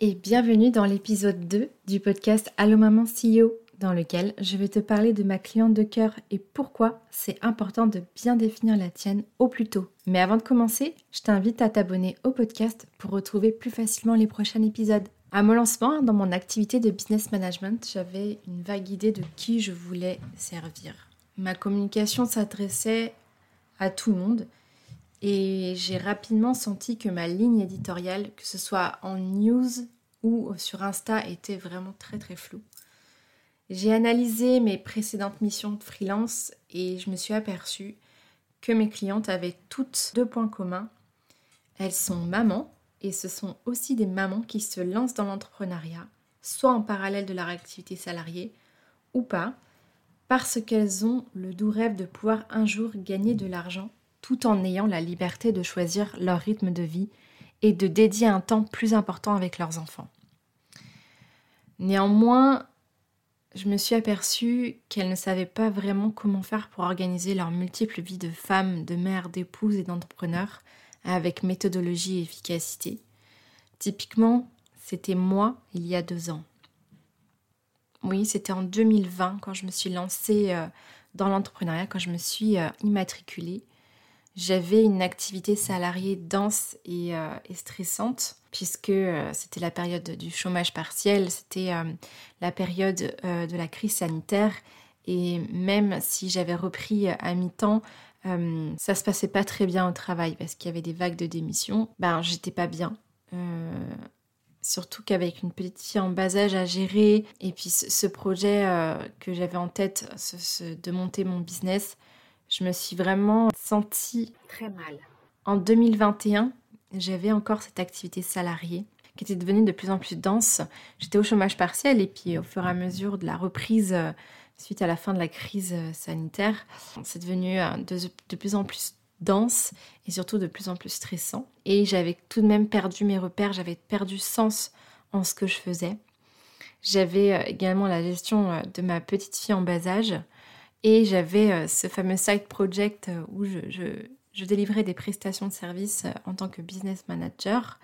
et bienvenue dans l'épisode 2 du podcast Allo Maman CEO dans lequel je vais te parler de ma cliente de cœur et pourquoi c'est important de bien définir la tienne au plus tôt. Mais avant de commencer, je t'invite à t'abonner au podcast pour retrouver plus facilement les prochains épisodes. À mon lancement, dans mon activité de business management, j'avais une vague idée de qui je voulais servir. Ma communication s'adressait à tout le monde et j'ai rapidement senti que ma ligne éditoriale, que ce soit en news ou sur Insta, était vraiment très très floue. J'ai analysé mes précédentes missions de freelance et je me suis aperçue que mes clientes avaient toutes deux points communs. Elles sont mamans et ce sont aussi des mamans qui se lancent dans l'entrepreneuriat, soit en parallèle de leur activité salariée ou pas, parce qu'elles ont le doux rêve de pouvoir un jour gagner de l'argent tout en ayant la liberté de choisir leur rythme de vie et de dédier un temps plus important avec leurs enfants. Néanmoins, je me suis aperçue qu'elles ne savaient pas vraiment comment faire pour organiser leurs multiples vies de femmes, de mères, d'épouses et d'entrepreneurs avec méthodologie et efficacité. Typiquement, c'était moi il y a deux ans. Oui, c'était en 2020 quand je me suis lancée euh, dans l'entrepreneuriat, quand je me suis euh, immatriculée. J'avais une activité salariée dense et, euh, stressante puisque euh, c'était la période du chômage partiel, c'était euh, la période de la crise sanitaire et même si j'avais repris à mi-temps, ça se passait pas très bien au travail parce qu'il y avait des vagues de démission. Ben j'étais pas bien. Surtout qu'avec une petite fille en bas âge à gérer et puis ce, projet que j'avais en tête de monter mon business, je me suis vraiment sentie très mal. En 2021, j'avais encore cette activité salariée qui était devenue de plus en plus dense. J'étais au chômage partiel et puis au fur et à mesure de la reprise euh, suite à la fin de la crise euh, sanitaire, c'est devenu euh, de, de, plus en plus dense et surtout de plus en plus stressant. Et j'avais tout de même perdu mes repères, j'avais perdu sens en ce que je faisais. J'avais également la gestion de ma petite fille en bas âge. Et j'avais euh, ce fameux side project euh, où je, délivrais des prestations de services euh, en tant que business manager.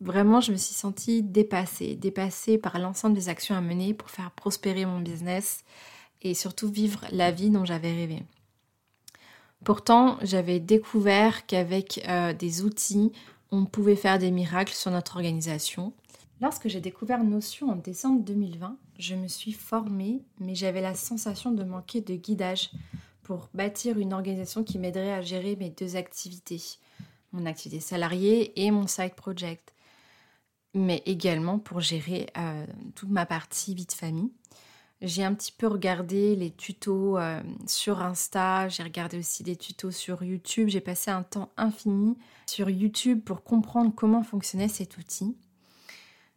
Vraiment, je me suis sentie dépassée, dépassée par l'ensemble des actions à mener pour faire prospérer mon business et surtout vivre la vie dont j'avais rêvé. Pourtant, j'avais découvert qu'avec des outils, on pouvait faire des miracles sur notre organisation. Lorsque j'ai découvert Notion en décembre 2020, je me suis formée, mais j'avais la sensation de manquer de guidage pour bâtir une organisation qui m'aiderait à gérer mes deux activités, mon activité salariée et mon side project, mais également pour gérer euh, toute ma partie vie de famille. J'ai un petit peu regardé les tutos euh, sur Insta, j'ai regardé aussi des tutos sur YouTube, j'ai passé un temps infini sur YouTube pour comprendre comment fonctionnait cet outil.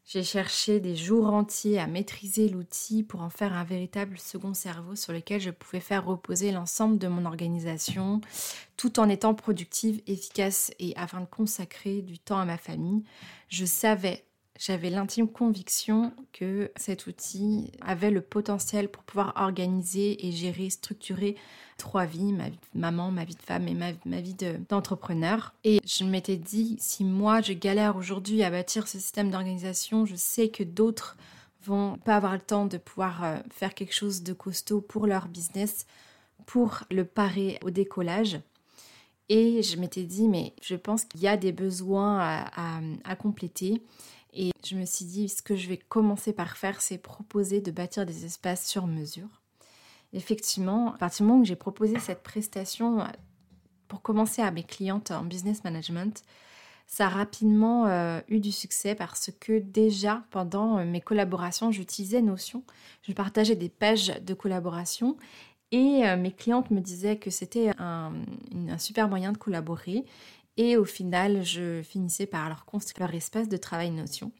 J'ai cherché des jours entiers à maîtriser l'outil pour en faire un véritable second cerveau sur lequel je pouvais faire reposer l'ensemble de mon organisation tout en étant productive, efficace et afin de consacrer du temps à ma famille. Je savais j'avais l'intime conviction que cet outil avait le potentiel pour pouvoir organiser et gérer, structurer trois vies, ma vie de maman, ma vie de femme et ma, vie d'entrepreneur. et je m'étais dit, si moi je galère aujourd'hui à bâtir ce système d'organisation, je sais que d'autres vont pas avoir le temps de pouvoir euh, faire quelque chose de costaud pour leur business, pour le parer au décollage. Et je m'étais dit, mais je pense qu'il y a des besoins à compléter et je me suis dit, ce que je vais commencer par faire, c'est proposer de bâtir des espaces sur mesure. Effectivement, à partir du moment où j'ai proposé cette prestation euh, pour commencer à mes clientes en business management, ça a rapidement euh, eu du succès parce que déjà pendant euh, mes collaborations, j'utilisais Notion, je partageais des pages de collaboration et mes clientes me disaient que c'était un, un, super moyen de collaborer et au final, je finissais par leur construire leur espace de travail Notion.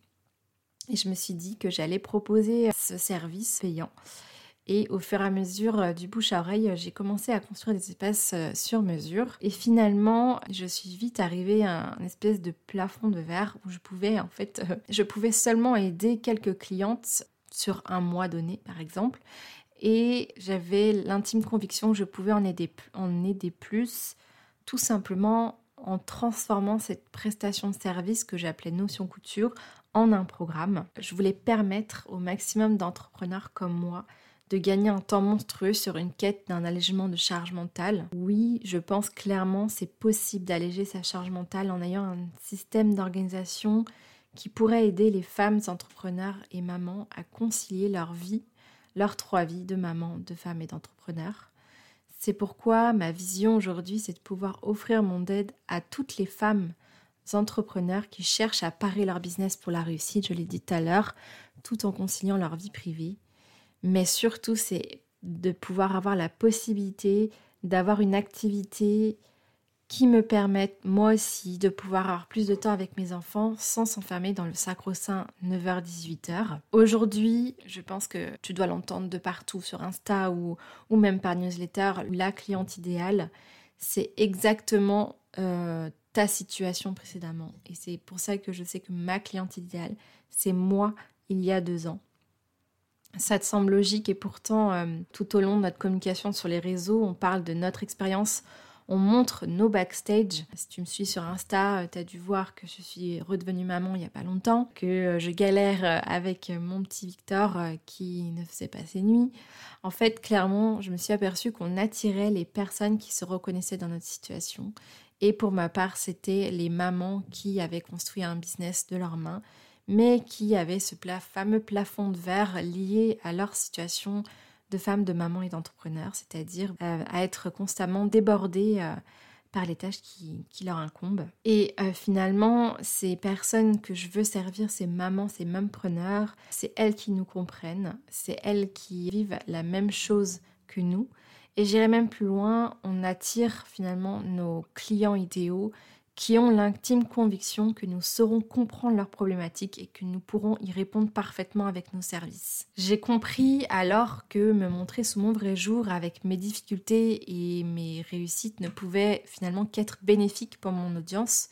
Et je me suis dit que j'allais proposer ce service payant. Et au fur et à mesure euh, du bouche à oreille, j'ai commencé à construire des espaces euh, sur mesure. Et finalement, je suis vite arrivée à un espèce de plafond de verre où je pouvais en fait, euh, je pouvais seulement aider quelques clientes sur un mois donné, par exemple. Et j'avais l'intime conviction que je pouvais en aider, en aider plus, tout simplement en transformant cette prestation de service que j'appelais Notion Couture en un programme. Je voulais permettre au maximum d'entrepreneurs comme moi de gagner un temps monstrueux sur une quête d'un allègement de charge mentale. Oui, je pense clairement c'est possible d'alléger sa charge mentale en ayant un système d'organisation qui pourrait aider les femmes entrepreneurs et mamans à concilier leur vie, leurs trois vies de maman, de femme et d'entrepreneur. C'est pourquoi ma vision aujourd'hui, c'est de pouvoir offrir mon aide à toutes les femmes entrepreneurs qui cherchent à parer leur business pour la réussite, je l'ai dit tout à l'heure, tout en conciliant leur vie privée. Mais surtout, c'est de pouvoir avoir la possibilité d'avoir une activité qui me permettent moi aussi de pouvoir avoir plus de temps avec mes enfants sans s'enfermer dans le sacro-saint 9h-18h. Aujourd'hui, je pense que tu dois l'entendre de partout sur Insta ou, ou même par newsletter, la cliente idéale, c'est exactement euh, ta situation précédemment. Et c'est pour ça que je sais que ma cliente idéale, c'est moi il y a deux ans. Ça te semble logique et pourtant, euh, tout au long de notre communication sur les réseaux, on parle de notre expérience on montre nos backstage. Si tu me suis sur Insta, euh, tu as dû voir que je suis redevenue maman il n'y a pas longtemps, que euh, je galère euh, avec mon petit Victor qui ne faisait pas ses nuits. En fait, clairement, je me suis aperçue qu'on attirait les personnes qui se reconnaissaient dans notre situation. Et pour ma part, c'était les mamans qui avaient construit un business de leurs mains, mais qui avaient ce fameux plafond de verre lié à leur situation de femmes, de mamans et d'entrepreneurs, c'est-à-dire euh, à être constamment débordées euh, par les tâches qui, leur incombent. Et euh, finalement, ces personnes que je veux servir, ces mamans, ces preneurs, c'est elles qui nous comprennent, c'est elles qui vivent la même chose que nous. Et j'irai même plus loin, on attire finalement nos clients idéaux qui ont l'intime conviction que nous saurons comprendre leurs problématiques et que nous pourrons y répondre parfaitement avec nos services. J'ai compris alors que me montrer sous mon vrai jour avec mes difficultés et mes réussites ne pouvait finalement qu'être bénéfique pour mon audience,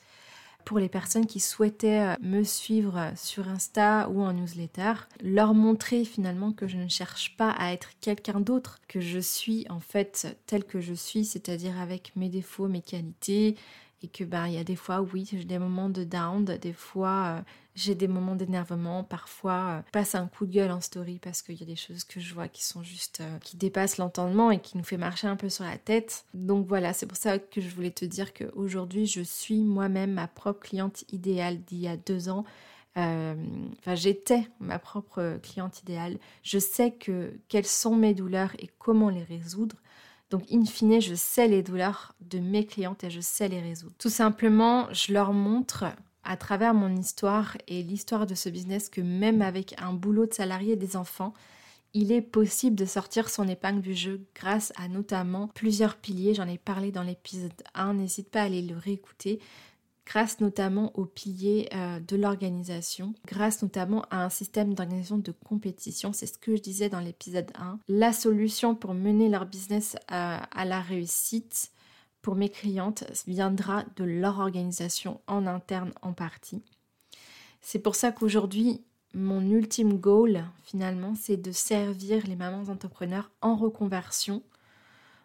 pour les personnes qui souhaitaient me suivre sur Insta ou en newsletter, leur montrer finalement que je ne cherche pas à être quelqu'un d'autre, que je suis en fait tel que je suis, c'est-à-dire avec mes défauts, mes qualités, et que ben il y a des fois oui j'ai des moments de down des fois euh, j'ai des moments d'énervement parfois euh, passe un coup de gueule en story parce qu'il y a des choses que je vois qui sont juste euh, qui dépassent l'entendement et qui nous fait marcher un peu sur la tête. Donc voilà c'est pour ça que je voulais te dire qu'aujourd'hui je suis moi-même ma propre cliente idéale d'il y a deux ans. Enfin j'étais ma propre cliente idéale. Je sais que quelles sont mes douleurs et comment les résoudre donc, in fine, je sais les douleurs de mes clientes et je sais les résoudre. Tout simplement, je leur montre à travers mon histoire et l'histoire de ce business que même avec un boulot de salarié et des enfants, il est possible de sortir son épingle du jeu grâce à notamment plusieurs piliers. J'en ai parlé dans l'épisode 1, n'hésite pas à aller le réécouter grâce notamment aux piliers euh, de l'organisation, grâce notamment à un système d'organisation de compétition. C'est ce que je disais dans l'épisode 1. La solution pour mener leur business à, à la réussite pour mes clientes viendra de leur organisation en interne en partie. C'est pour ça qu'aujourd'hui, mon ultime goal, finalement, c'est de servir les mamans entrepreneurs en reconversion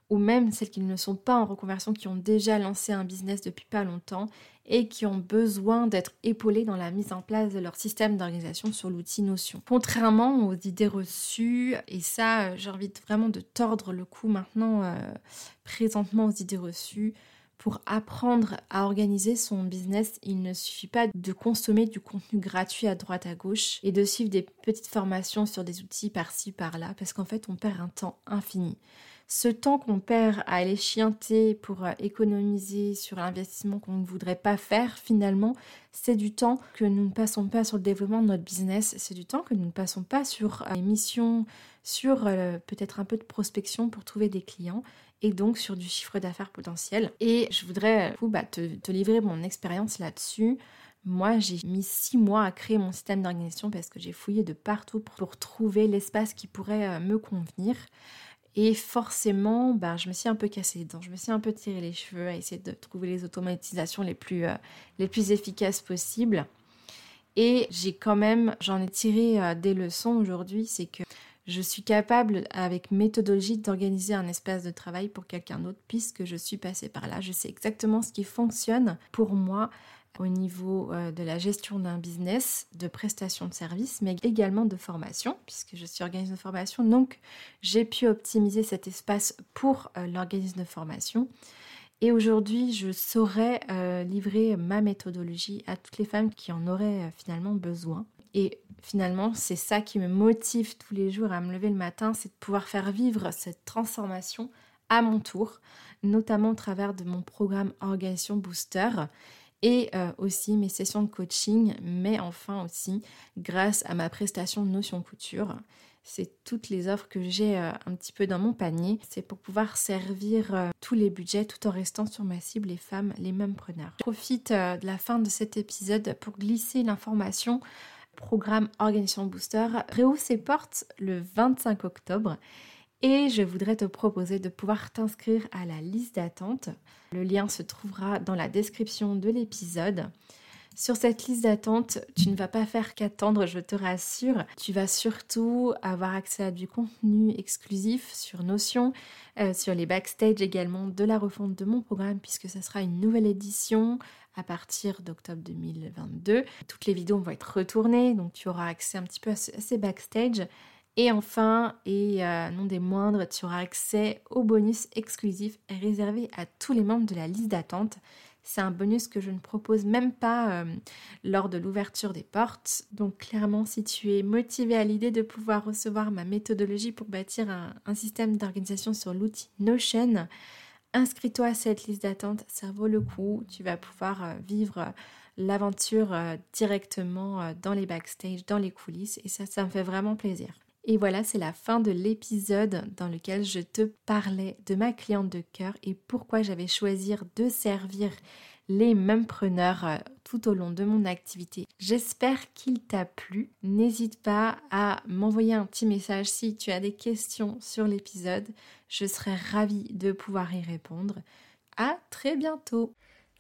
ou même celles qui ne sont pas en reconversion, qui ont déjà lancé un business depuis pas longtemps et qui ont besoin d'être épaulées dans la mise en place de leur système d'organisation sur l'outil Notion. Contrairement aux idées reçues, et ça j'ai envie vraiment de tordre le cou maintenant euh, présentement aux idées reçues, pour apprendre à organiser son business, il ne suffit pas de consommer du contenu gratuit à droite à gauche et de suivre des petites formations sur des outils par-ci par-là, parce qu'en fait, on perd un temps infini. Ce temps qu'on perd à aller chianter pour euh, économiser sur l'investissement qu'on ne voudrait pas faire, finalement, c'est du temps que nous ne passons pas sur le développement de notre business, c'est du temps que nous ne passons pas sur euh, les missions, sur euh, peut-être un peu de prospection pour trouver des clients et donc sur du chiffre d'affaires potentiel. Et je voudrais bah, te, livrer mon expérience là-dessus. Moi, j'ai mis six mois à créer mon système d'organisation parce que j'ai fouillé de partout pour trouver l'espace qui pourrait me convenir. Et forcément, ben, je me suis un peu cassée les dents, je me suis un peu tiré les cheveux à essayer de trouver les automatisations les plus, euh, les plus efficaces possibles. Et j'ai quand même, j'en ai tiré euh, des leçons aujourd'hui, c'est que je suis capable, avec méthodologie, d'organiser un espace de travail pour quelqu'un d'autre, puisque je suis passée par là. Je sais exactement ce qui fonctionne pour moi au niveau euh, de la gestion d'un business, de prestation de services, mais également de formation, puisque je suis organisme de formation. Donc, j'ai pu optimiser cet espace pour euh, l'organisme de formation. Et aujourd'hui, je saurais euh, livrer ma méthodologie à toutes les femmes qui en auraient finalement besoin. Et finalement, c'est ça qui me motive tous les jours à me lever le matin, c'est de pouvoir faire vivre cette transformation à mon tour, notamment au travers de mon programme Organisation Booster et euh, aussi mes sessions de coaching, mais enfin aussi grâce à ma prestation Notion Couture. C'est toutes les offres que j'ai euh, un petit peu dans mon panier. C'est pour pouvoir servir euh, tous les budgets tout en restant sur ma cible, les femmes, les mêmes preneurs. Je profite de la fin de cet épisode pour glisser l'information programme Organisation Booster réouvre ses portes le 25 octobre et je voudrais te proposer de pouvoir t'inscrire à la liste d'attente. Le lien se trouvera dans la description de l'épisode. Sur cette liste d'attente, tu ne vas pas faire qu'attendre, je te rassure. Tu vas surtout avoir accès à du contenu exclusif sur Notion, euh, sur les backstage également de la refonte de mon programme, puisque ce sera une nouvelle édition à partir d'octobre 2022. Toutes les vidéos vont être retournées, donc tu auras accès un petit peu à ces backstage. Et enfin, et euh, non des moindres, tu auras accès au bonus exclusif réservé à tous les membres de la liste d'attente. C'est un bonus que je ne propose même pas euh, lors de l'ouverture des portes. Donc clairement, si tu es motivé à l'idée de pouvoir recevoir ma méthodologie pour bâtir un, système d'organisation sur l'outil Notion, inscris-toi à cette liste d'attente, ça vaut le coup. Tu vas pouvoir euh, vivre l'aventure directement dans les backstage, dans les coulisses, et ça, ça me fait vraiment plaisir. Et voilà, c'est la fin de l'épisode dans lequel je te parlais de ma cliente de cœur et pourquoi j'avais choisi de servir les mêmes preneurs euh, tout au long de mon activité. J'espère qu'il t'a plu. N'hésite pas à m'envoyer un petit message si tu as des questions sur l'épisode. Je serai ravie de pouvoir y répondre. À très bientôt.